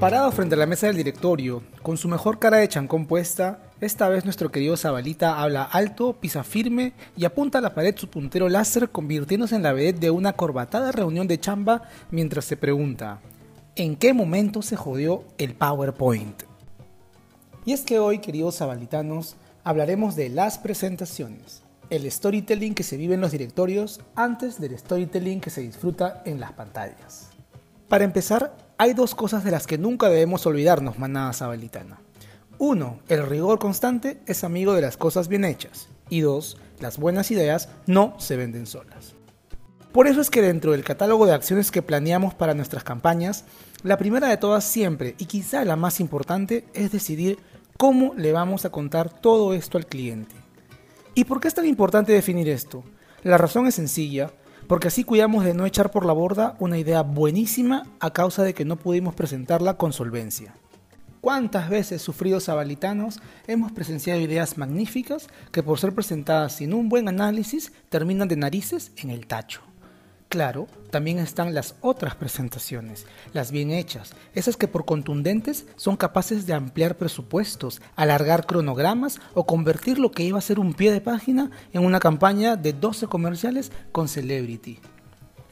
Parado frente a la mesa del directorio, con su mejor cara de chancón puesta, esta vez nuestro querido Zabalita habla alto, pisa firme y apunta a la pared su puntero láser convirtiéndose en la vedette de una corbatada reunión de chamba mientras se pregunta ¿En qué momento se jodió el PowerPoint? Y es que hoy, queridos zabalitanos, hablaremos de las presentaciones, el storytelling que se vive en los directorios antes del storytelling que se disfruta en las pantallas. Para empezar, hay dos cosas de las que nunca debemos olvidarnos, manada sabalitana. Uno, el rigor constante es amigo de las cosas bien hechas. Y dos, las buenas ideas no se venden solas. Por eso es que dentro del catálogo de acciones que planeamos para nuestras campañas, la primera de todas siempre, y quizá la más importante, es decidir cómo le vamos a contar todo esto al cliente. ¿Y por qué es tan importante definir esto? La razón es sencilla, porque así cuidamos de no echar por la borda una idea buenísima a causa de que no pudimos presentarla con solvencia. ¿Cuántas veces sufridos sabalitanos hemos presenciado ideas magníficas que por ser presentadas sin un buen análisis terminan de narices en el tacho? Claro, también están las otras presentaciones, las bien hechas, esas que por contundentes son capaces de ampliar presupuestos, alargar cronogramas o convertir lo que iba a ser un pie de página en una campaña de 12 comerciales con Celebrity.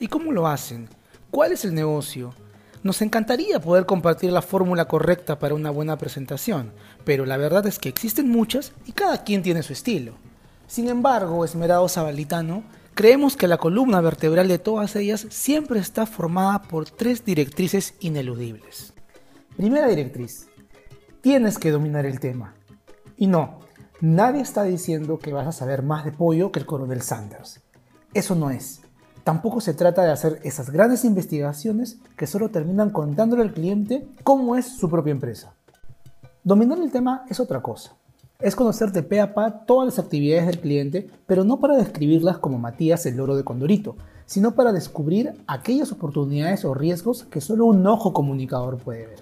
¿Y cómo lo hacen? ¿Cuál es el negocio? Nos encantaría poder compartir la fórmula correcta para una buena presentación, pero la verdad es que existen muchas y cada quien tiene su estilo. Sin embargo, esmerado sabalitano, Creemos que la columna vertebral de todas ellas siempre está formada por tres directrices ineludibles. Primera directriz, tienes que dominar el tema. Y no, nadie está diciendo que vas a saber más de pollo que el coronel Sanders. Eso no es. Tampoco se trata de hacer esas grandes investigaciones que solo terminan contándole al cliente cómo es su propia empresa. Dominar el tema es otra cosa es conocer de pe a pa todas las actividades del cliente, pero no para describirlas como Matías el loro de Condorito, sino para descubrir aquellas oportunidades o riesgos que solo un ojo comunicador puede ver.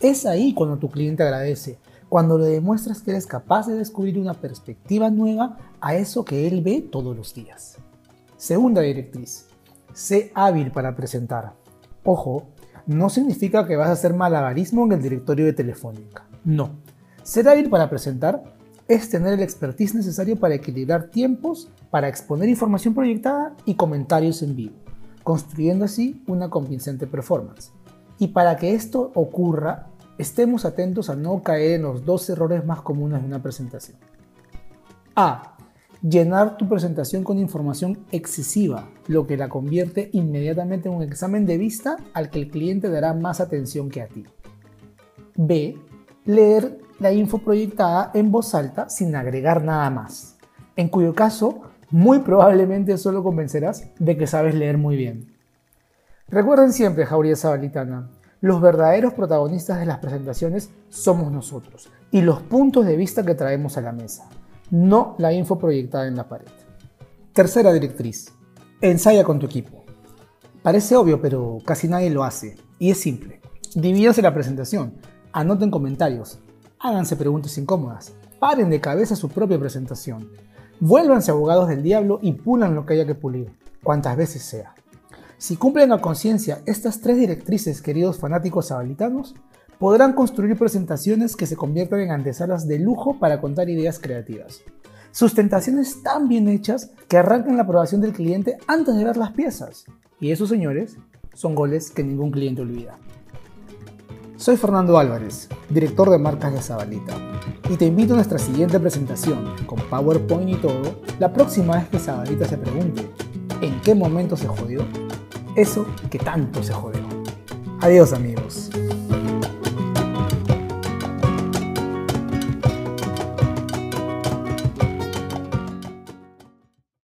Es ahí cuando tu cliente agradece, cuando le demuestras que eres capaz de descubrir una perspectiva nueva a eso que él ve todos los días. Segunda directriz, sé hábil para presentar. Ojo, no significa que vas a hacer malabarismo en el directorio de Telefónica. No, ser hábil para presentar es tener el expertise necesario para equilibrar tiempos, para exponer información proyectada y comentarios en vivo, construyendo así una convincente performance. Y para que esto ocurra, estemos atentos a no caer en los dos errores más comunes de una presentación. A. Llenar tu presentación con información excesiva, lo que la convierte inmediatamente en un examen de vista al que el cliente dará más atención que a ti. B. Leer la info proyectada en voz alta sin agregar nada más, en cuyo caso muy probablemente solo convencerás de que sabes leer muy bien. Recuerden siempre, Jauría Sabalitana, los verdaderos protagonistas de las presentaciones somos nosotros y los puntos de vista que traemos a la mesa, no la info proyectada en la pared. Tercera directriz, ensaya con tu equipo. Parece obvio, pero casi nadie lo hace, y es simple. Divídase la presentación, anoten comentarios, háganse preguntas incómodas, paren de cabeza su propia presentación, vuélvanse abogados del diablo y pulan lo que haya que pulir, cuantas veces sea. Si cumplen a conciencia estas tres directrices, queridos fanáticos sabalitanos, podrán construir presentaciones que se conviertan en antesalas de lujo para contar ideas creativas. Sustentaciones tan bien hechas que arrancan la aprobación del cliente antes de ver las piezas. Y esos señores son goles que ningún cliente olvida. Soy Fernando Álvarez, director de marcas de Zabalita, y te invito a nuestra siguiente presentación, con PowerPoint y todo, la próxima vez que Zabalita se pregunte, ¿en qué momento se jodió? Eso que tanto se jodió. Adiós amigos.